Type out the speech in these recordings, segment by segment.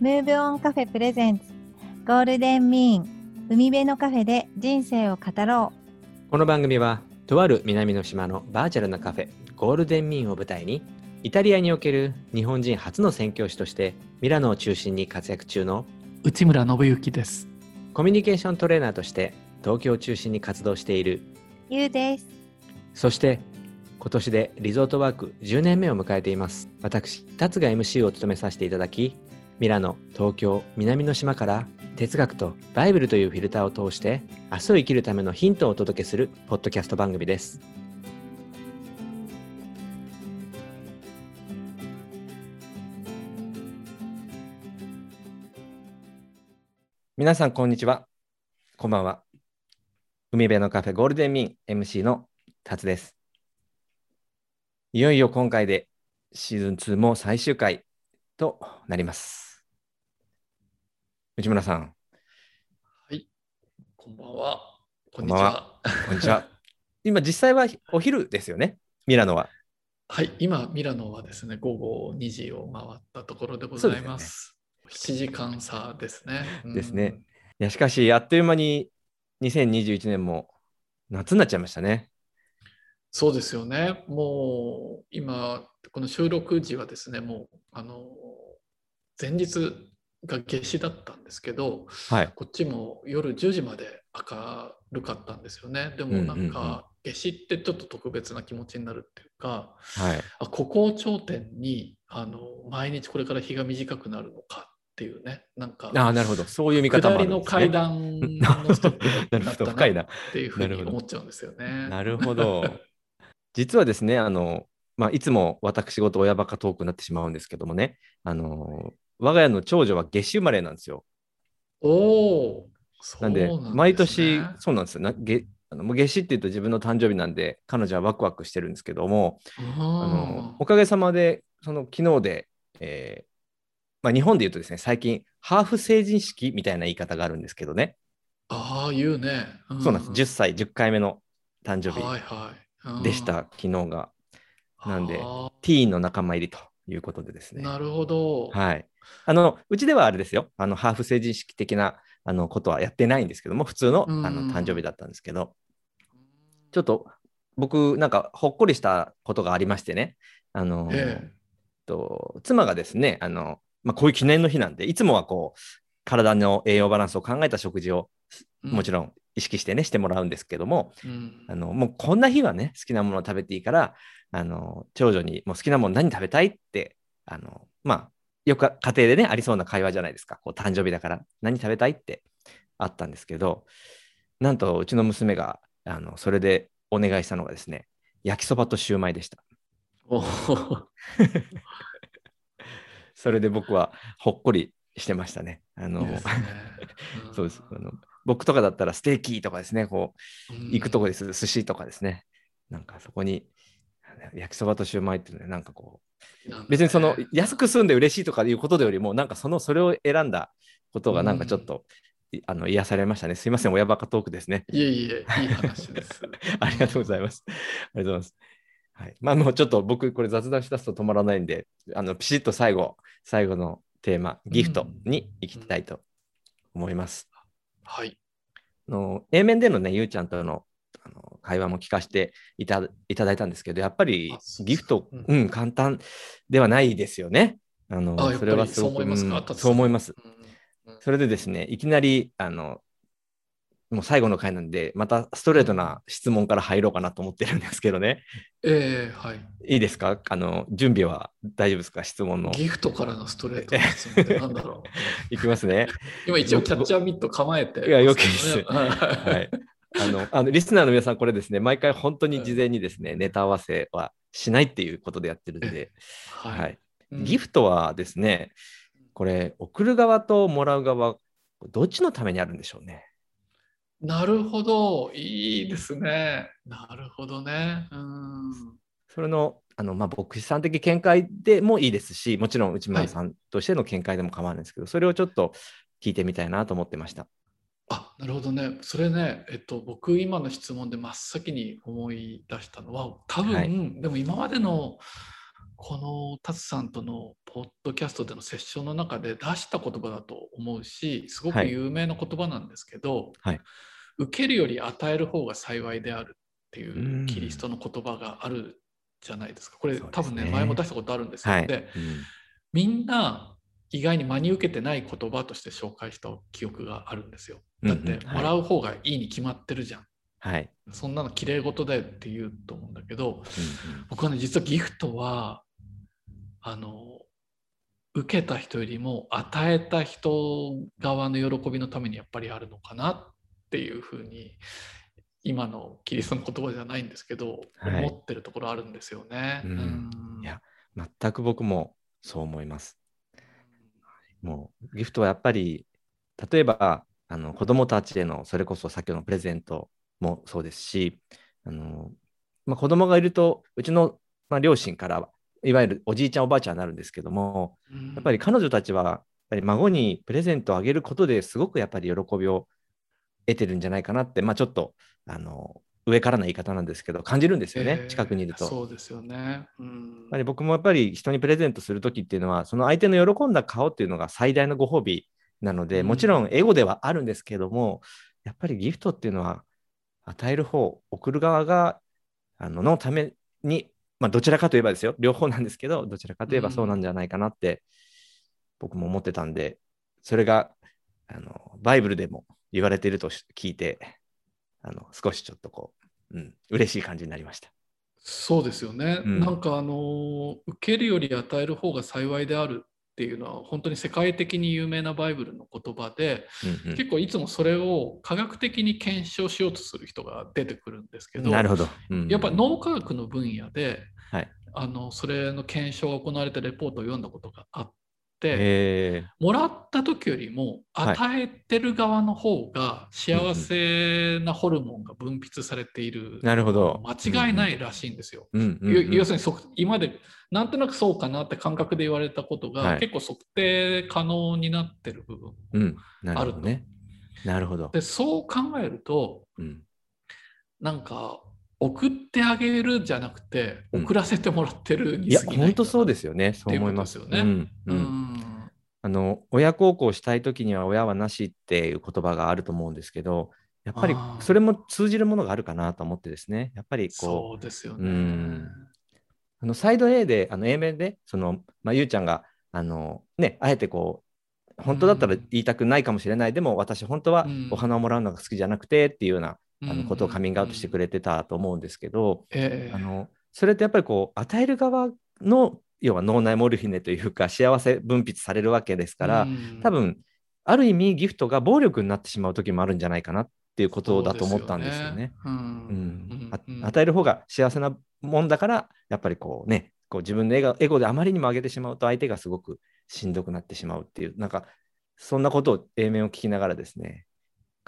ムーブオンカフェプレゼンツ。ゴールデンミーン。海辺のカフェで人生を語ろこの番組はとある南の島のバーチャルなカフェゴールデンミーンを舞台にイタリアにおける日本人初の宣教師としてミラノを中心に活躍中の内村信之です。コミュニケーショントレーナーとして東京を中心に活動しているうゆうです。そして今年でリゾートワーク10年目を迎えています。私達が MC を務めさせていただきミラノ東京南の島から哲学とバイブルというフィルターを通して明日を生きるためのヒントをお届けするポッドキャスト番組です。皆さんこんにちは。こんばんは。海辺のカフェゴールデンミン MC の達です。いよいよ今回でシーズン2も最終回となります。内村さん、はい。こんばんは。こんにちは。こんにちは。今実際はお昼ですよね、ミラノは。はい。今、ミラノはですね、午後2時を回ったところでございます。7時間差ですね。うんですね。いや、しかし、あっという間に2021年も夏になっちゃいましたね。そうですよね。もう今、この収録時はですね、もうあの前日が夏至だったんですけど、はい。こっちも夜10時まで明るかったんですよね。でもなんか、夏至ってちょっと特別な気持ちになるっていうか、はい。あここを頂点にあの毎日これから日が短くなるのかっていうね、なんか、ああ、なるほど。そういう見方も下りのあるんですね。階段のステップったな。なっていうふうに 思っちゃうんですよね。なるほど。実はですね、あの、まあ、いつも私事親バカトークになってしまうんですけどもね、あの、我が家の長女は夏至生まれなんですよ。おお、なんで、毎年、そうなんですよ。なげあのもう夏至って言うと自分の誕生日なんで、彼女はワクワクしてるんですけども、あのおかげさまで、その昨日で、えーまあ、日本で言うとですね、最近、ハーフ成人式みたいな言い方があるんですけどね、ああ、言うね。そうなんです。10歳、10回目の誕生はい日はいうんでした、昨日が。なんであティーンの仲間入りということでですね。ーなるほど。はい。あの、うちではあれですよ。あの、ハーフ成人式的なあのことはやってないんですけども、普通のうんあの誕生日だったんですけど、ちょっと僕、なんかほっこりしたことがありましてね、あの、ええと妻がですね、あの、まあ、こういう記念の日なんで、いつもはこう、体の栄養バランスを考えた食事をもちろん意識してね、してもらうんですけども、うんあのもうこんな日はね、好きなものを食べていいから、あの長女にもう好きなもの何食べたいって、あのまあ、よく家庭でね、ありそうな会話じゃないですか。こう誕生日だから何食べたいってあったんですけど、なんとうちの娘があのそれでお願いしたのがですね、焼きそばとシューマイでした。おー それで僕はほっこりしてましたね。あのね んそうですあの。僕とかだったらステーキとかですね、こううん行くとこです、寿司とかですね。なんかそこに焼きそばとシューマイっていうのはなんかこう、別にその安く済んで嬉しいとかいうことよりも、なんかそのそれを選んだことがなんかちょっと、いあの癒されましたね。すいません、親バカトークですね。いえいえ、いい話です。ありがとうございます。ありがとうございます。はい、まあもうちょっと僕これ雑談しだすと止まらないんで、あのピシッと最後、最後のテーマ、ギフトに行きたいと思います。はい。あの A 面でのね、ゆうちゃんとのあの会話も聞かせていたいただいたんですけど、やっぱりギフト、うん。うん、簡単ではないですよね。あのそれはすごくそう思いますうんそれでですね、いきなり、あの、もう最後の回なんで、またストレートな質問から入ろうかなと思ってるんですけどね。ええはい。いいですか？あの、準備は大丈夫ですか？質問の。ギフトからのストレートの質問ってなんだろう。いきますね。今一応キャッチャーミット構えてますいやけどね。よくです ははい。あの、あのリスナーの皆さん、これですね、毎回本当に事前にですね、ネタ合わせはしないっていうことでやってるんで、ははいい。うんギフトはですね、これ、送る側ともらう側、どっちのためにあるんでしょうね？なるほど。いいですね。なるほどね。うん。それの、あの、まあ、牧師さん的見解でもいいですし、もちろん内村さんとしての見解でも構わないんですけど、それをちょっと聞いてみたいなと思ってました。あ、なるほどね。それね、えっと、僕、今の質問で真っ先に思い出したのは、多分、はいでも今までのこのタツさんとのポッドキャストでのセッションの中で出した言葉だと思うしすごく有名な言葉なんですけど、はい受けるより与える方が幸いであるっていうキリストの言葉があるじゃないですかこれね多分ね前も出したことあるんですよ。はい。でうんみんな意外に真に受けてない言葉として紹介した記憶があるんですよ。だってもらう方がいいに決まってるじゃん。はい。そんなの綺麗事だよって言うと思うんだけどうん僕はね実はギフトはあの受けた人よりも与えた人側の喜びのためにやっぱりあるのかなっていうふうに今のキリストの言葉じゃないんですけど、はい思ってるところあるんですよね。うんうんいや全く僕もそう思います。もうギフトはやっぱり例えばあの子供たちへのそれこそ先ほどのプレゼントもそうですしあの、まあ、子供がいるとうちの、まあ、両親からいわゆるおじいちゃんおばあちゃんになるんですけどもうんやっぱり彼女たちはやっぱり孫にプレゼントをあげることですごくやっぱり喜びを得てるんじゃないかなって、まあ、ちょっとあの上からの言い方なんですけど感じるんですよね、えー近くにいると。そうですよね。うんやっぱり僕もやっぱり人にプレゼントするときっていうのは、その相手の喜んだ顔っていうのが最大のご褒美なので、うんもちろんエゴではあるんですけども、やっぱりギフトっていうのは、与える方、送る側が、あののために、まあ、どちらかといえばですよ、両方なんですけど、どちらかといえばそうなんじゃないかなって、僕も思ってたんで、それがあのバイブルでも言われているとし聞いて、あの少しちょっとこう、うん、嬉しい感じになりました。そうですよね、うん。なんかあの受けるより与える方が幸いであるっていうのは本当に世界的に有名なバイブルの言葉で、うんうん。結構いつもそれを科学的に検証しようとする人が出てくるんですけどなるほど。うんやっぱ脳科学の分野で、はい。あのそれの検証が行われたレポートを読んだことがあっもらった時よりもはい与えてる側の方が幸せなホルモンが分泌されているー、なるほど。間違いないらしいんですよ。要するにそ今までなんとなくそうかなって感覚で言われたことが、はい結構測定可能になってる部分うん、なるほどね。なるほど。でそう考えるとうん、なんか送ってあげるじゃなくてうん。送らせてもらってるにいや、過ぎない本当そうですよね。そう思いますよね。うん。ううん。ん。あの親孝行したいときには親はなしっていう言葉があると思うんですけど、やっぱりそれも通じるものがあるかなと思ってですね。やっぱりこそうですよね。うん。う、あのサイド A で、あの A 面で、その、まあ、ゆうちゃんが、あの、ね、あえてこう、本当だったらうん。言いたくないかもしれない、でも私本当はうん。お花をもらうのが好きじゃなくてっていうようなあのことをカミングアウトしてくれれてたと思うんですけど、ええ。あのそれってやっぱりこう与える側の要は脳内モルヒネというか幸せ分泌されるわけですから、うん多分ある意味ギフトが暴力になってしまう時もあるんじゃないかなっていうことだと思ったんですよね。与える方が幸せなもんだからやっぱりこうねこう自分のエゴエゴであまりにも上げてしまうと相手がすごくしんどくなってしまうっていうなんかそんなことを A 面を聞きながらですね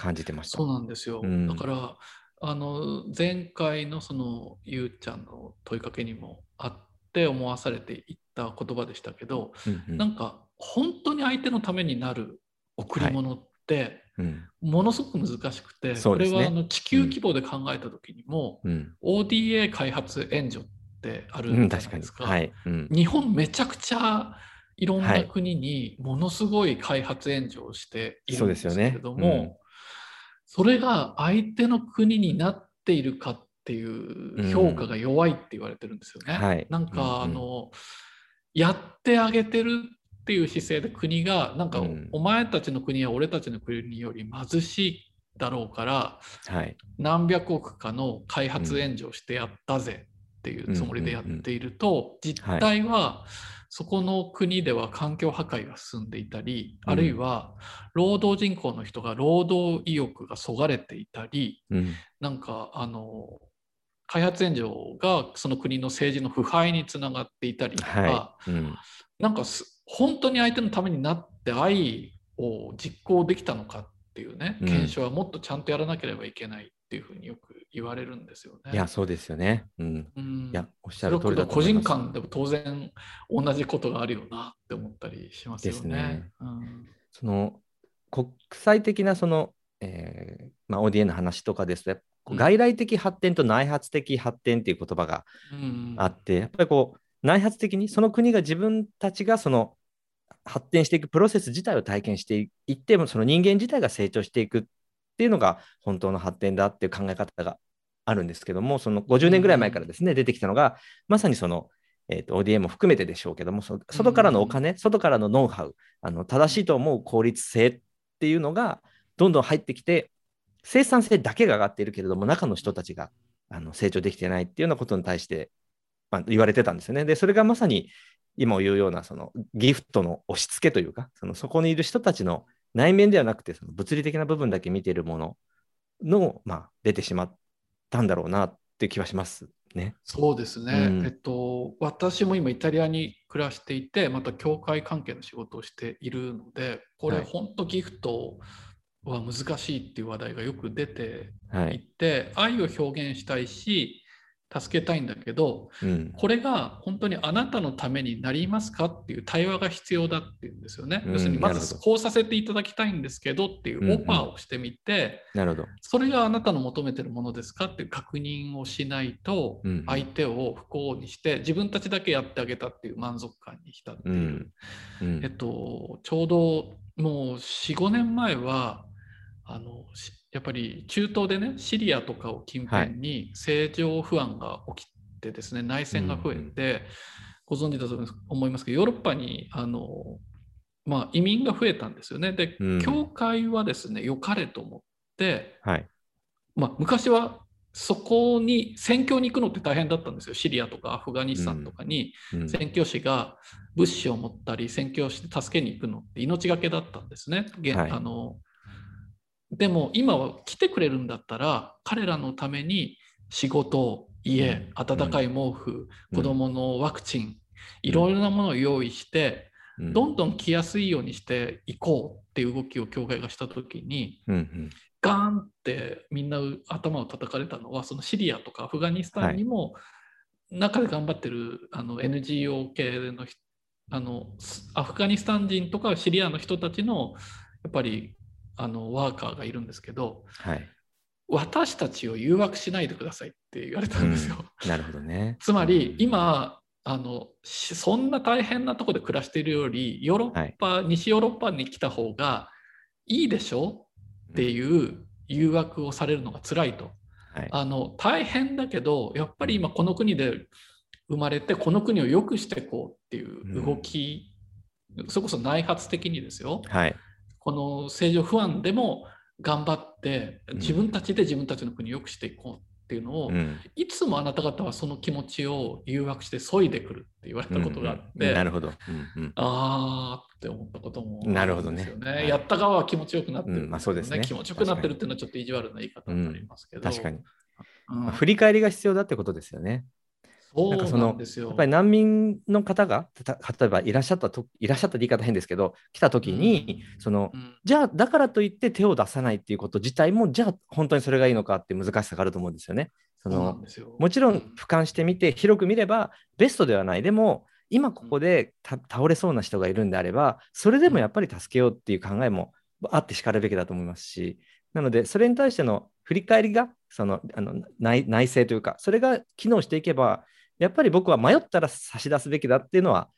感じてました。そうなんですよ。うん。だからあの前回のそのゆうちゃんの問いかけにもあって思わされていった言葉でしたけど、うんうん。なんか本当に相手のためになる贈り物ってうん。ものすごく難しくて、ね。これはあの地球規模で考えた時にも、うん。ODA 開発援助ってあるうんん、じゃな確か。にいですか。はい、うん。日本めちゃくちゃいろんはない。国にものすごい開発援助をしているんですけれども、それが相手の国になっているかっていう評価が弱いって言われてるんですよね。うん。はい。なんか、うんうん。あのやってあげてるっていう姿勢で国がなんか、うん。お前たちの国は俺たちの国より貧しいだろうからはい。何百億かの開発援助をしてやったぜっていうつもりでやっていると、実態はそこの国では環境破壊が進んでいたり、うん。あるいは労働人口の人が労働意欲がそがれていたりうん。なんかあの開発援助がその国の政治の腐敗につながっていたりとか、はい。うん。なんかす本当に相手のためになって愛を実行できたのかっていうね、うん。検証はもっとちゃんとやらなければいけないっていうふうによく言われるんですよね。いや、そうですよね。うん。うんいや、おっしゃる通りだと個思います。人間でも当然同じことがあるよなって思ったりしますよね。ですねうんその国際的なその、えーまあ、ODA の話とかですと、外来的発展と内発的発展っていう言葉がうんあって、やっぱりこう、内発的にその国が自分たちがその発展していくプロセス自体を体験していってもその人間自体が成長していくっていうのが本当の発展だっていう考え方があるんですけどもその50年ぐらい前からですね、出てきたのがまさにその、えー、と ODM も含めてでしょうけどもそ外からのお金、外からのノウハウあの正しいと思う効率性っていうのがどんどん入ってきて生産性だけが上がっているけれども中の人たちがあの成長できてないっていうようなことに対してまあ、言われてたんですよね。で、それがまさに今言うようなそのギフトの押し付けというか、そのそこにいる人たちの内面ではなくて、その物理的な部分だけ見ているものの、まあ、出てしまったんだろうなって気はしますね。そうですね、うん、えっと、私も今イタリアに暮らしていて、また教会関係の仕事をしているので、これ、本当ギフトは難しいっていう話題がよく出てい。て、はい、愛を表現したいし、助けたいんだけど、うん、これが本当にあなたのためになりますかっていう対話が必要だっていうんですよね。うん、要するにまずこうさせていただきたいんですけどっていうオファーをしてみて、なるほど。それがあなたの求めてるものですかっていう確認をしないと相手を不幸にして自分たちだけやってあげたっていう満足感にしたっていう、えっと、ちょうどもう45年前はあのやっぱり中東でねシリアとかを近辺に政情不安が起きてですね、内戦が増えて、ご存知だと思いますけどヨーロッパにあの、まあ、移民が増えたんですよね。で、うん、教会はですね良かれと思って、はい。まあ、昔はそこに宣教に行くのって大変だったんですよ。シリアとかアフガニスタンとかに宣教師が物資を持ったり宣教して助けに行くのって命がけだったんですね。はい、あのでも今は来てくれるんだったら彼らのために仕事家温かい毛布、うん、子どものワクチン、いろいろなものを用意して、うん、どんどん来やすいようにしていこうっていう動きを教会がした時に、うんうん、ガーンってみんな頭を叩かれたのはそのシリアとかアフガニスタンにも中で頑張ってるあの NGO 系のあのアフガニスタン人とかシリアの人たちのやっぱりあのワーカーがいるんですけど、はい、私たちを誘惑しないでくださいって言われたんですよ。うん、なるほどね。つまり今あのそんな大変なとこで暮らしているよりヨーロッパ、はい、西ヨーロッパに来た方がいいでしょ？っていう誘惑をされるのが辛いと。はい、あの大変だけどやっぱり今この国で生まれてこの国を良くしていこうっていう動き、うん、それこそ内発的にですよ、はい、この政情不安でも頑張って自分たちで自分たちの国を良くしていこうっていうのを、うん、いつもあなた方はその気持ちを誘惑して削いでくるって言われたことがあって、うん。うん、なるほど、うん。うん、ああって思ったこともなるほどね、はい、やった側は気持ちよくなってる、ね、まあそうですね。気持ちよくなってるっていうのはちょっと意地悪な言い方になりますけど、確かに、まあ、振り返りが必要だってことですよねなんかそのやっぱり難民の方が例えばいらっしゃったといらっしゃった言い方変ですけど来た時に、うん、その、うん、じゃあだからといって手を出さないっていうこと自体もじゃあ本当にそれがいいのかって難しさがあると思うんですよね。そのもちろん俯瞰してみて広く見ればベストではない。でも今ここで倒れそうな人がいるんであればそれでもやっぱり助けようっていう考えもあってしかるべきだと思いますしなのでそれに対しての振り返りがそのあの内内政というかそれが機能していけばやっぱり僕は迷ったら差し出すべきだっていうのは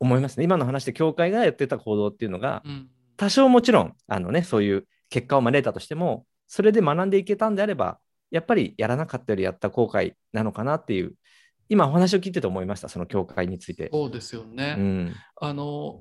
思いますね。今の話で教会がやってた行動っていうのが、多少もちろんあの、ね、そういう結果を招いたとしても、それで学んでいけたんであれば、やっぱりやらなかったよりやった後悔なのかなっていう、今お話を聞いてて思いました、その教会について。そうですよね。うん、あの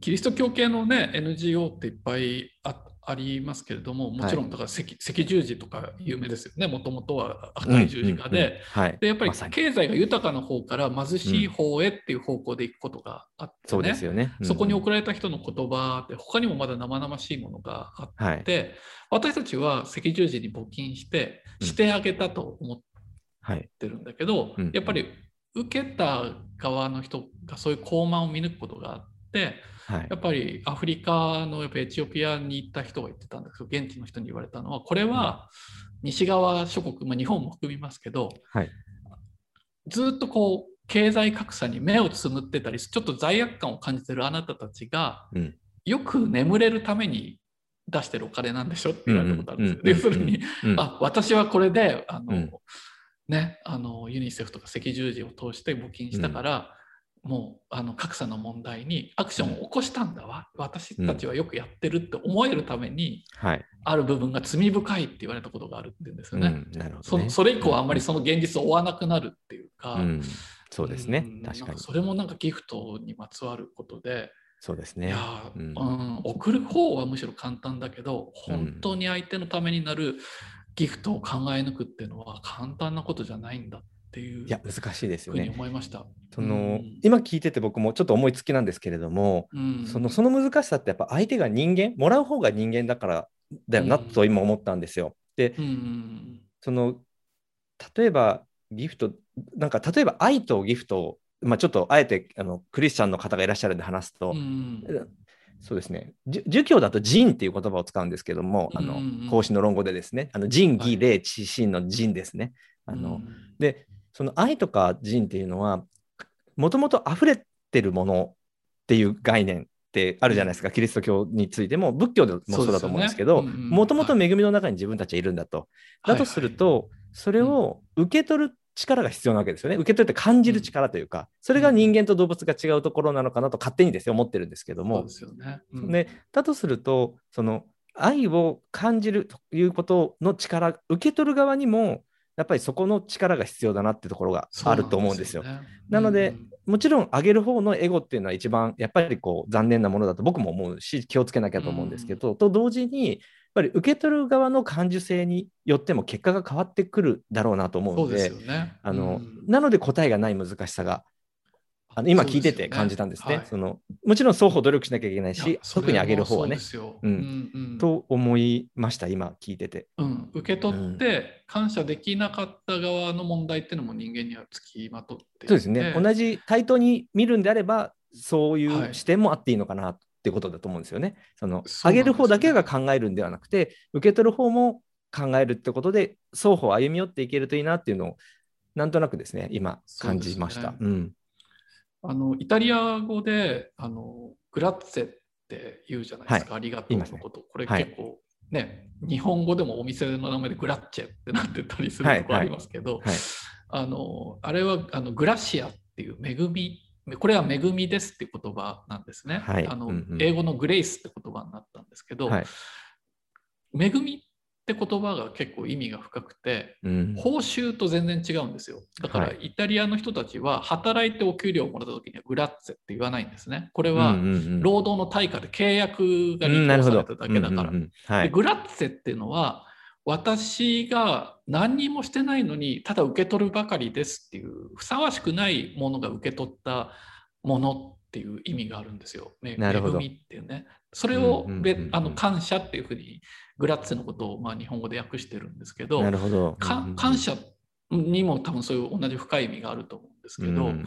キリスト教系のね NGO っていっぱいあありますけれどももちろんだから赤,、赤十字とか有名ですよね。もともとは赤い十字架で,、でやっぱり経済が豊かな方から貧しい方へっていう方向で行くことがあって、ね、そうですよね、そこに送られた人の言葉って他にもまだ生々しいものがあって、私たちは赤十字に募金してしてあげたと思ってるんだけど、やっぱり受けた側の人がそういう高慢を見抜くことがあって、はい、やっぱりアフリカのやっぱエチオピアに行った人が言ってたんです。けど現地の人に言われたのは。これは西側諸国、まあ、日本も含みますけど、はい、ずっとこう経済格差に目をつむってたりちょっと罪悪感を感じてるあなたたちが、うん、よく眠れるために出してるお金なんでしょって言われたことあるんですよ。要するに、あ私はこれであの、うん、ね、あのユニセフとか赤十字を通して募金したから、もうあの格差の問題にアクションを起こしたんだわ、私たちはよくやってるって思えるために、はい。ある部分が罪深いって言われたことがあるって言うんですよね。そそれ以降はあんまりその現実を追わなくなるっていうか、うん、そうですねうん。確かにそ。れもなんかギフトにまつわることで、いそうですね。うん送る方はむしろ簡単だけど本当に相手のためになるギフトを考え抜くっていうのは簡単なことじゃないんだっていういや、難しいですよね。思いました。その、うん今聞いてて僕もちょっと思いつきなんですけれども、うんそのその難しさってやっぱ相手が人間、もらう方が人間だからだよなうんと今思ったんですよ。で、うんその例えばギフト、なんか例えば愛とギフトを、まあ、ちょっとあえてあのクリスチャンの方がいらっしゃるんで話すと、うんそうですね、儒教だと仁っていう言葉を使うんですけども、あの孔子の論語でですね、あの仁義はい礼智信の仁ですね。あのうんで、その愛とか仁っていうのは、もともと溢れてるものっていう概念ってあるじゃないですか、キリスト教についても、仏教でもそうだと思うんですけど、もともと恵みの中に自分たちはいるんだと。だとすると、それを受け取る力が必要なわけですよね。受け取って感じる力というか、それが人間と動物が違うところなのかなと勝手にですね、思ってるんですけども。そうで、すよね。うん。でだとすると、その愛を感じるということの力、受け取る側にも、やっぱりそこの力が必要だなってところがあると思うんですよ。ねなのでうんもちろん、上げる方のエゴっていうのは一番やっぱりこう残念なものだと僕も思うし、気をつけなきゃと思うんですけど、と同時に、やっぱり受け取る側の感受性によっても結果が変わってくるだろうなと思うのですよね。あのうん。なので答えがない難しさがあの今聞いてて感じたんですね。そのもちろん双方努力しなきゃいけないしい、特に上げる方はね。ううん。と思いました、今聞いてて。うん、受け取って感謝できなかった側の問題っていうのも人間にはつきまとって。そうですね。同じ対等に見るんであれば、そういはい。う視点もあっていいのかなってことだと思うんですよね。そのそうなんですよね。上げる方だけが考えるんではなくて、受け取る方も考えるってことで、双方歩み寄っていけるといいなっていうのを、なんとなくですね、今感じました。そううん。あのイタリア語であのグラッツェって言うじゃないですか、ありがとうのこと。これはい結構ね、日本語でもお店の名前でグラッチェってなってたりするとこありますけど、はい。あのあれはあのグラシアっていう恵み、これは恵みですっていう言葉なんですね。はいあのうんうん英語のグレイスって言葉になったんですけど、はい。恵みって言葉が結構意味が深くて、うん。報酬と全然違うんですよ。だからはいイタリアの人たちは働いてお給料をもらった時にはグラッツェって言わないんですね。これは労働の対価で契約が履行されただけだから。グラッツェっていうのは私が何にもしてないのにただ受け取るばかりですっていうふさわしくないものが受け取ったものっていう意味があるんですよ。めなるほど恵みっていうね。それを感謝っていうふうにグラッツェのことをまあ日本語で訳してるんですけどなるほど。かうんうん感謝にも多分そういう同じ深い意味があると思うんですけど、うん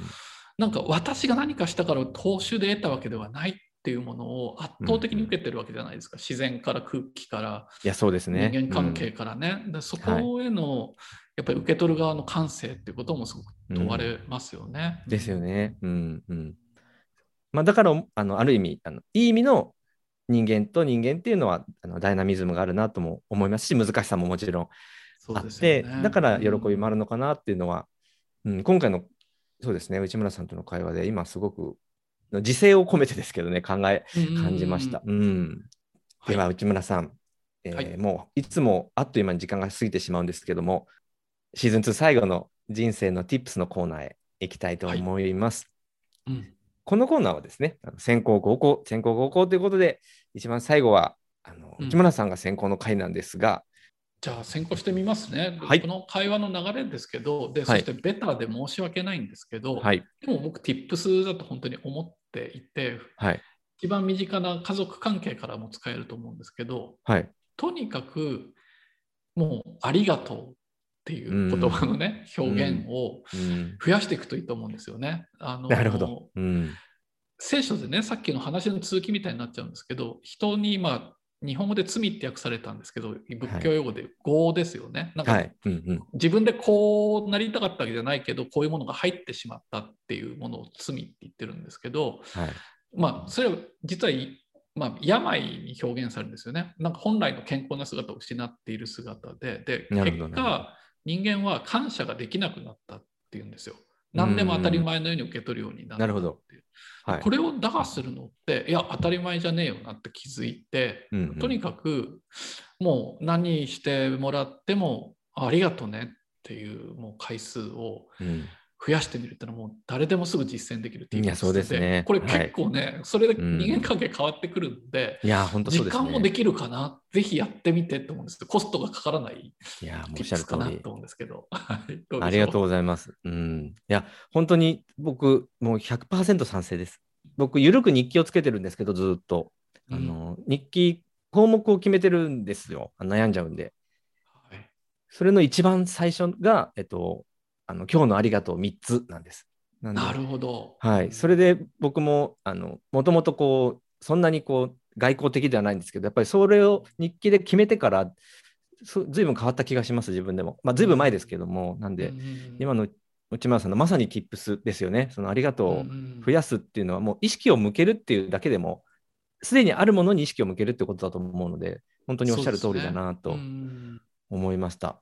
なんか私が何かしたから報酬で得たわけではないっていうものを圧倒的に受けてるわけじゃないですか、自然から空気からいや、そうですね。人間関係からね、でそこへの、やっぱり受け取る側の感性っていうこともすごく問われますよね。うんですよね。うんうん。まあ、だから、あのある意味あの、いい意味の人間と人間っていうのはあのダイナミズムがあるなとも思いますし、難しさももちろんあって、よねだから喜びもあるのかなっていうのは、うん、今回のそうですね、内村さんとの会話で今すごく自制を込めてですけどね、考え、感じました。うん。では、はい内村さん、えーはいもういつもあっという間に時間が過ぎてしまうんですけども、シーズン2最後の人生の Tips のコーナーへ行きたいと思います。うんこのコーナーはですね、あの先行後攻、先行後攻ということで、一番最後はあのうん。内村さんが先行の回なんですが、じゃあ先行してみますね。はい。この会話の流れですけど、でそはい。してベタで申し訳ないんですけど、はい、でも僕、Tips だと本当に思っていて、はい、一番身近な家族関係からも使えると思うんですけど、はい、とにかくもうありがとうっていう言葉のね、表現をうん、増やしていくといいと思うんですよね。あのなるほど。うん、聖書でね、さっきの話の続きみたいになっちゃうんですけど、人にまあ日本語で罪って訳されたんですけど、仏教用語で業ですよね。なんかはい、うん、うん、自分でこうなりたかったわけじゃないけど、こういうものが入ってしまったっていうものを罪って言ってるんですけど、はい、まあ、それは実はい、まあ、病に表現されるんですよね。なんか本来の健康な姿を失っている姿で、でなるほど。結果、人間は感謝ができなくなったっていうんですよ。何でも当たり前のように受け取るようになるほどっていう。はい。これを打破するのっていや当たり前じゃねえよなって気づいて、うんうん。とにかくもう何してもらってもありがとねっていうもう回数をうん増やしてみるってのはもう誰でもすぐ実践できるっていういやそうですねこれ結構ね、それでうん人間関係変わってくるんで、いや、本当そう時ですね。間もできるかなぜひやってみてって思うんですけどコストがかからないいや、もうおっしゃるかなと。思うんですけど。はいどありがとうございます。うん。いや、本当に僕、もう100%賛成です。僕、ゆるく日記をつけてるんですけど、ずっと。あの、日記、項目を決めてるんですよ。悩んじゃうんで。はいそれの一番最初が、えっと、あの今日のありがとう3つなんです。なるほど。はい。それで僕も、あの、もともとこう、そんなにこう、外交的ではないんですけど、やっぱりそれを日記で決めてから、そずいぶん変わった気がします、自分でも。まあ、ずいぶん前ですけども、なんで、今の内村さんのまさに Tips ですよね。そのありがとうを増やすっていうのは、もう意識を向けるっていうだけでも、すでにあるものに意識を向けるってことだと思うので、本当におっしゃる通りだなとうん思いました。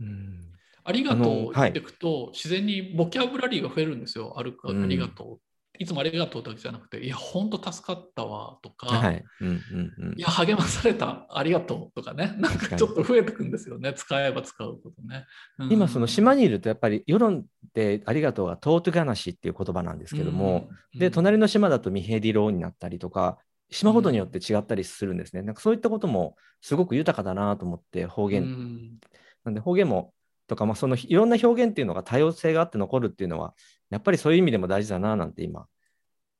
うんありがとうっていくと、自然にボキャブラリーが増えるんですよ。あるか、うん。ありがとう。いつもありがとうだけじゃなくて、いや、本当助かったわとか、はい。うんうんうん。いや、励まされた、ありがとうとかね、なんかちょっと増えてくんですよね、使えば使うことね。うん。今その島にいるとやっぱり世論でありがとうがトートガナシっていう言葉なんですけども、、うん。で隣の島だとミヘディローになったりとか島ごとによって違ったりするんですね、なんかそういったこともすごく豊かだなと思って方言、うん。なんで方言もとか、まあ、そのいろんな表現っていうのが多様性があって残るっていうのはやっぱりそういう意味でも大事だななんて今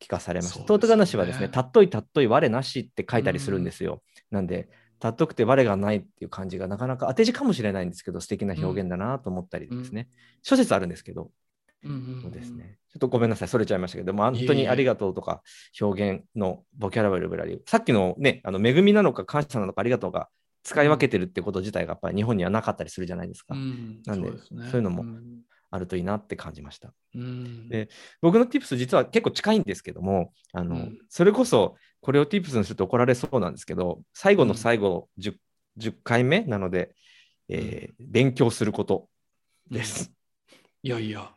聞かされました。トートガナシはですね、たっといたっとい我なしって書いたりするんですよ。なんで、たっとくて我がないっていう感じがなかなか当て字かもしれないんですけど、素敵な表現だなと思ったりですね。諸説あるんですけど、うんうんそうですね。ちょっとごめんなさい、それちゃいましたけど、もう本当にありがとうとか表現のボキャラブラリー、さっきのね、あの恵みなのか感謝なのかありがとうが使い分けてるってこと自体がやっぱり日本にはなかったりするじゃないですか。うん。なんですね。そういうのもん。あるといいなって感じました。うん。で僕の Tips 実は結構近いんですけども、あのうん。それこそこれを Tips にすると怒られそうなんですけど、最後の最後 10, 10回目なので、えー勉強することです。いやいや、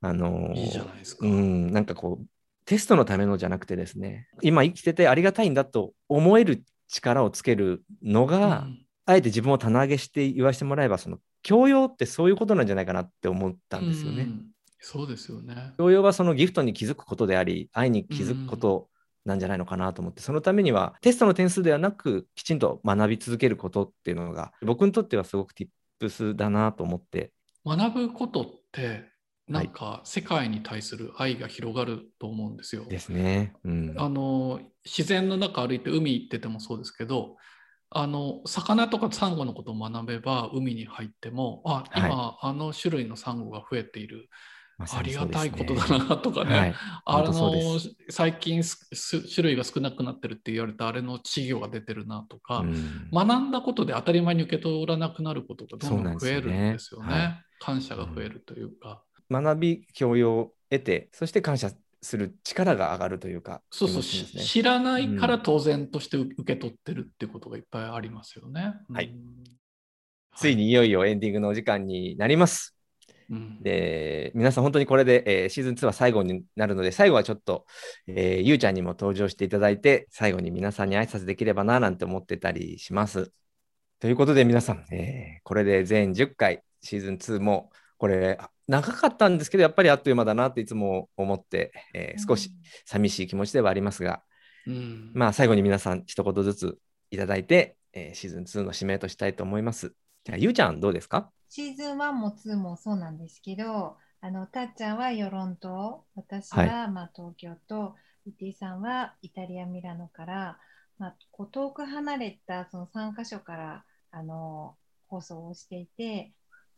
あのーいいじゃないですか。うん、なんかこう、テストのためのじゃなくてですね、今生きててありがたいんだと思える力をつけるのが、うんあえて自分を棚上げして言わせてもらえば、その教養ってそういうことなんじゃないかなって思ったんですよね。うんそうですよね。教養はそのギフトに気づくことであり、愛に気づくことなんじゃないのかなと思って、そのためにはテストの点数ではなく、きちんと学び続けることっていうのが、僕にとってはすごく tips だなと思って、学ぶことって、なんか世界に対する愛が広がると思うんですよ。ですね。うん。あの自然の中歩いて海行っててもそうですけどあの魚とかサンゴのことを学べば海に入ってもあ今、あの種類のサンゴが増えているまさありがたいことだなとかね、はい。あの最近種類が少なくなってるって言われたあれの稚魚が出てるなとか、うん学んだことで当たり前に受け取らなくなることがどんどん増えるんですよね。そうなんですよね感謝が増えるというか。学び、教養を得て、そして感謝する力が上がるというか、そうそう、ねし知らないから当然として受け取ってるってことがいっぱいありますよね。はいうんついにいよいよエンディングのお時間になります。うんで、皆さん本当にこれで、えーシーズン2は最後になるので、最後はちょっと、えーゆうちゃんにも登場していただいて、最後に皆さんに挨拶できればななんて思ってたりします。ということで皆さん、えーこれで全10回、シーズン2も、これ、あ長かったんですけど、やっぱりあっという間だなっていつも思って、えー少し寂しい気持ちではありますが、うん。まあ、最後に皆さん一言ずついただいて、えーシーズン2の指名としたいと思います。じゃあ、ゆうちゃんどうですか？シーズン1も2もそうなんですけど、あのたっちゃんはヨロン島、私は、まあ東京と、イティさんはイタリア・ミラノから、まあ、こう遠く離れたその3カ所からあの放送をしていて、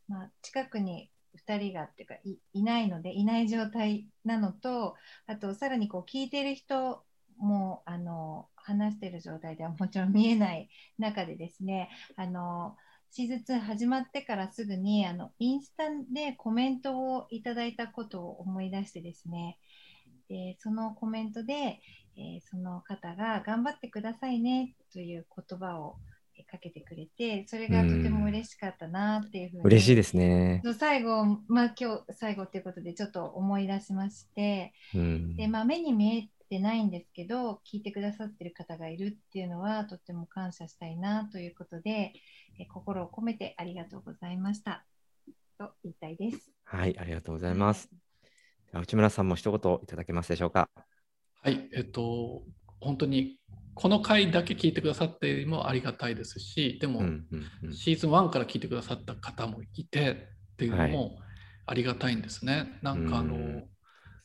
まあ、近くに2人がっていうかいないのでいない状態なのとあとさらにこう聞いてる人もあの話してる状態ではもちろん見えない中でですねあのシーズン2始まってからすぐにあのインスタでコメントをいただいたことを思い出してですねでそのコメントで、えーその方が頑張ってくださいねという言葉をかけてくれてそれがとても嬉しかったなっていうふうに、嬉しいですね。最後、まあ、今日最後ということでちょっと思い出しましてうんで、まあ、目に見えてないんですけど聞いてくださってる方がいるっていうのはとっても感謝したいなということでえ心を込めてありがとうございましたと言いたいです。はい、ありがとうございます。内村さんも一言いただけますでしょうか。はい、えっと、本当にこの回だけ聞いてくださってもありがたいですし、でも、シーズン1から聞いてくださった方もいてっていうのはもありがたいんですね。なんかあの、うん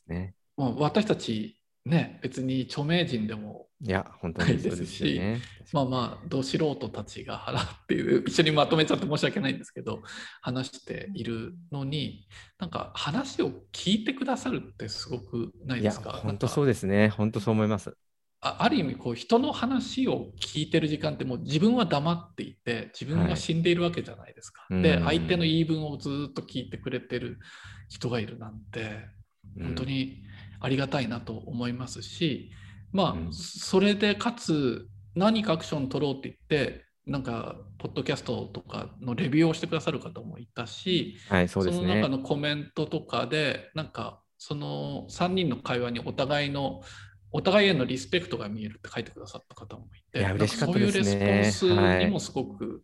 ね、もう私たちね、別に著名人でも、いや、本当にそうですよね。まあまあ、ど素人たちが払っている、一緒にまとめちゃって申し訳ないんですけど、話しているのに、なんか話を聞いてくださるってすごくないですか？本当そうですね。本当そう思います。あある意味こう人の話を聞いてる時間ってもう自分は黙っていて自分が死んでいるわけじゃないですか。ではいうん相手の言い分をずっと聞いてくれてる人がいるなんて本当にありがたいなと思いますし、まあうんそれでかつ何かアクション取ろうって言ってなんかポッドキャストとかのレビューをしてくださる方もいたし、はい、そうですの中ね。のコメントとかでなんかその3人の会話にお互いのお互いへのリスペクトが見えるって書いてくださった方もいていや嬉しかったですね。そういうレスポンはいスにもすごく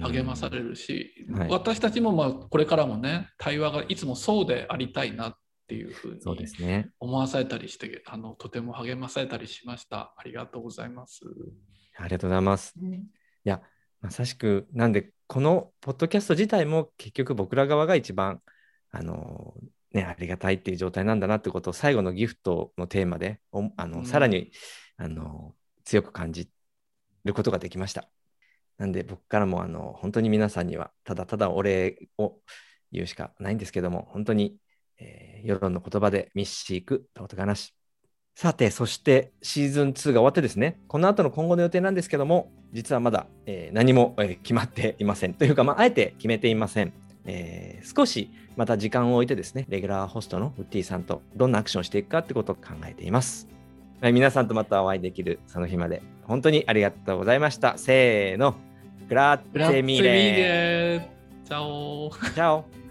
励まされるし、うん。はい私たちもまあこれからもね対話がいつもそうでありたいなっていうふうそうでにすね。思わされたりしてあのとても励まされたりしました。ありがとうございます。ありがとうございます。うんいや、まさしく、なんで、このポッドキャスト自体も結局僕ら側が一番、あのね、ありがたいっていう状態なんだなってことを最後のギフトのテーマでおあの、うんさらにあの強く感じることができました。なんで僕からもあの本当に皆さんにはただただお礼を言うしかないんですけども、本当に、えー世論の言葉でミッシークと音がなし。さて、そしてシーズン2が終わってですね、この後の今後の予定なんですけども、実はまだ、えー何も、えー決まっていません。というか、まあ、あえて決めていません。えー少しまた時間を置いてですね、レギュラーホストのウッディさんとどんなアクションをしていくかってことを考えています。はい皆さんとまたお会いできるその日まで、本当にありがとうございました。せーの、グラッツェミーレ。チャオチャオ